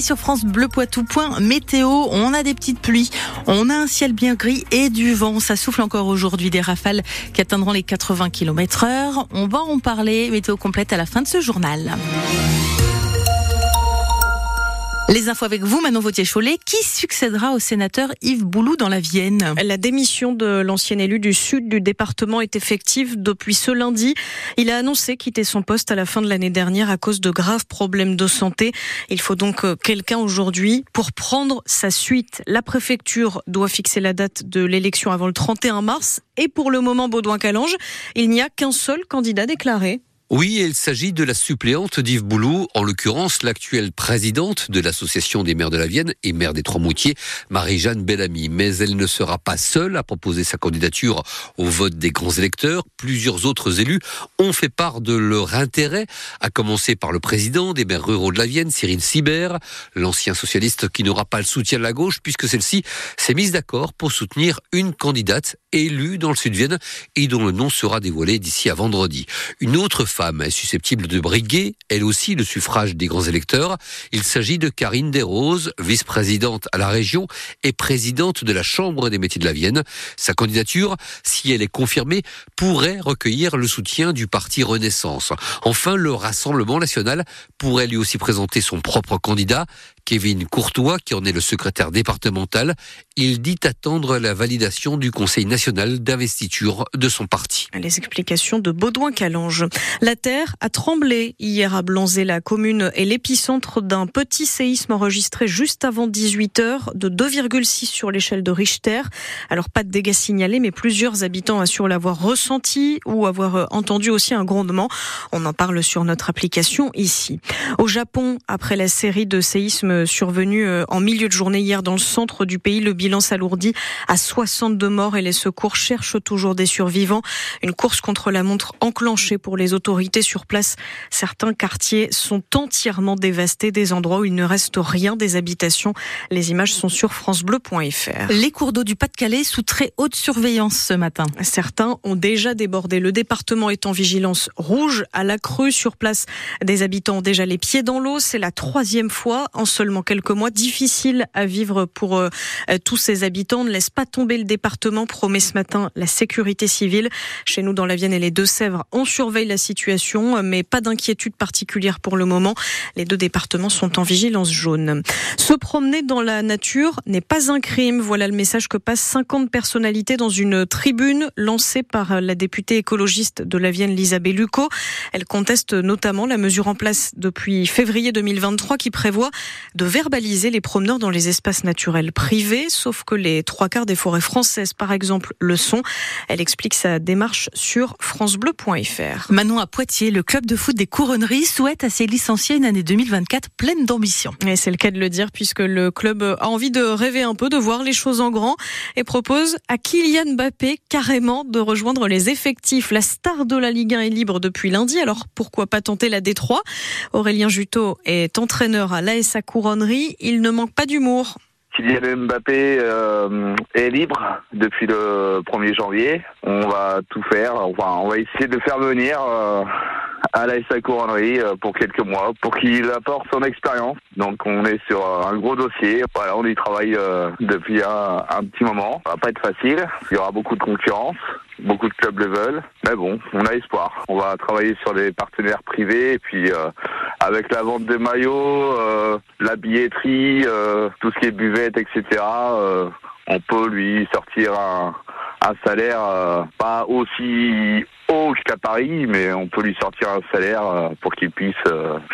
Sur France Bleu Poitou, point météo, on a des petites pluies, on a un ciel bien gris et du vent. Ça souffle encore aujourd'hui des rafales qui atteindront les 80 km heure. On va en parler, météo complète à la fin de ce journal. Les infos avec vous, Manon Vautier-Cholet. Qui succédera au sénateur Yves Boulou dans la Vienne La démission de l'ancien élu du sud du département est effective depuis ce lundi. Il a annoncé quitter son poste à la fin de l'année dernière à cause de graves problèmes de santé. Il faut donc euh, quelqu'un aujourd'hui pour prendre sa suite. La préfecture doit fixer la date de l'élection avant le 31 mars. Et pour le moment, Baudouin-Calange, il n'y a qu'un seul candidat déclaré. Oui, il s'agit de la suppléante d'Yves Boulou, en l'occurrence l'actuelle présidente de l'Association des maires de la Vienne et maire des Trois-Moutiers, Marie-Jeanne Bellamy. Mais elle ne sera pas seule à proposer sa candidature au vote des grands électeurs. Plusieurs autres élus ont fait part de leur intérêt, à commencer par le président des maires ruraux de la Vienne, Cyril Sibert, l'ancien socialiste qui n'aura pas le soutien de la gauche puisque celle-ci s'est mise d'accord pour soutenir une candidate élue dans le Sud-Vienne et dont le nom sera dévoilé d'ici à vendredi. Est susceptible de briguer, elle aussi, le suffrage des grands électeurs. Il s'agit de Karine Desroses, vice-présidente à la région et présidente de la Chambre des métiers de la Vienne. Sa candidature, si elle est confirmée, pourrait recueillir le soutien du parti Renaissance. Enfin, le Rassemblement national pourrait lui aussi présenter son propre candidat. Kevin Courtois, qui en est le secrétaire départemental, il dit attendre la validation du Conseil national d'investiture de son parti. Les explications de Baudouin Calange. La terre a tremblé hier à Blanzé. La commune est l'épicentre d'un petit séisme enregistré juste avant 18 heures de 2,6 sur l'échelle de Richter. Alors pas de dégâts signalés, mais plusieurs habitants assurent l'avoir ressenti ou avoir euh, entendu aussi un grondement. On en parle sur notre application ici. Au Japon, après la série de séismes survenus euh, en milieu de journée hier dans le centre du pays, le bilan s'alourdit à 62 morts et les secours cherchent toujours des survivants. Une course contre la montre enclenchée pour les autorités sur place. Certains quartiers sont entièrement dévastés, des endroits où il ne reste rien des habitations. Les images sont sur francebleu.fr. Les cours d'eau du Pas-de-Calais sous très haute surveillance ce matin. Certains ont déjà débordé. Le département est en vigilance rouge à la crue sur place. Des habitants ont déjà les pieds dans l'eau. C'est la troisième fois en seulement quelques mois. Difficile à vivre pour euh, tous ces habitants. Ne laisse pas tomber le département, promet ce matin la sécurité civile. Chez nous, dans la Vienne et les Deux-Sèvres, on surveille la situation, mais pas d'inquiétude particulière pour le moment. Les deux départements sont en vigilance jaune. Se promener dans la nature n'est pas un crime. Voilà le message que passent 50 personnalités dans une tribune lancée par la députée écologiste de la Vienne, Lisa Bellucco. Elle conteste notamment la mesure en place depuis février 2023 qui prévoit de verbaliser les promeneurs dans les espaces naturels privés, sauf que les trois quarts des forêts françaises, par exemple, le sont. Elle explique sa démarche sur francebleu.fr. Manon à Poitiers, le club de foot des couronneries souhaite à ses licenciés une année 2024 pleine d'ambition. Et c'est le cas de le dire puisque le club a envie de rêver un peu, de voir les choses en grand et propose à Kylian Mbappé carrément de rejoindre les effectifs. La star de la Ligue 1 est libre depuis lundi, alors pourquoi pas tenter la D3 Aurélien Juteau est entraîneur à l'ASA Couronnerie, il ne manque pas d'humour. Kylian Mbappé euh, est libre depuis le 1er janvier. On va tout faire, enfin on va essayer de faire venir euh, à la SA Couronnerie euh, pour quelques mois pour qu'il apporte son expérience. Donc on est sur un gros dossier. Voilà, on y travaille depuis un, un, petit moment. Ça va pas être facile. Il y aura beaucoup de concurrence. Beaucoup de clubs le veulent, mais bon, on a espoir. On va travailler sur des partenaires privés et puis euh, avec la vente des maillots, euh, la billetterie, euh, tout ce qui est buvette, etc. on peut lui sortir un, un salaire pas aussi haut qu'à Paris, mais on peut lui sortir un salaire pour qu'il puisse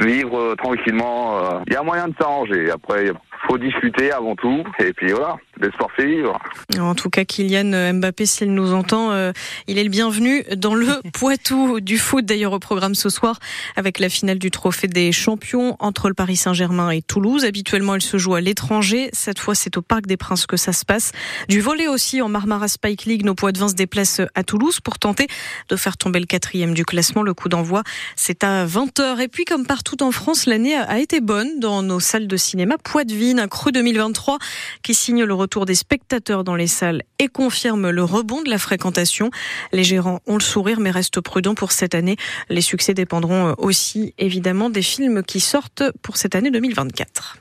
vivre tranquillement. Il y a moyen de s'arranger. Après, faut discuter avant tout, et puis voilà, le sport fait vivre. En tout cas, Kylian Mbappé, s'il nous entend, euh, il est le bienvenu dans le Poitou du foot, d'ailleurs au programme ce soir, avec la finale du Trophée des Champions entre le Paris Saint-Germain et Toulouse. Habituellement, elle se joue à l'étranger. Cette fois, c'est au Parc des Princes que ça se passe. Du volet aussi en Marmara Spike League, nos Poids de Vin se déplacent à Toulouse pour tenter de faire tomber le quatrième du classement. Le coup d'envoi, c'est à 20h. Et puis, comme partout en France, l'année a été bonne dans nos salles de cinéma. Poitvin un cru 2023 qui signe le retour des spectateurs dans les salles et confirme le rebond de la fréquentation. Les gérants ont le sourire mais restent prudents pour cette année. Les succès dépendront aussi évidemment des films qui sortent pour cette année 2024.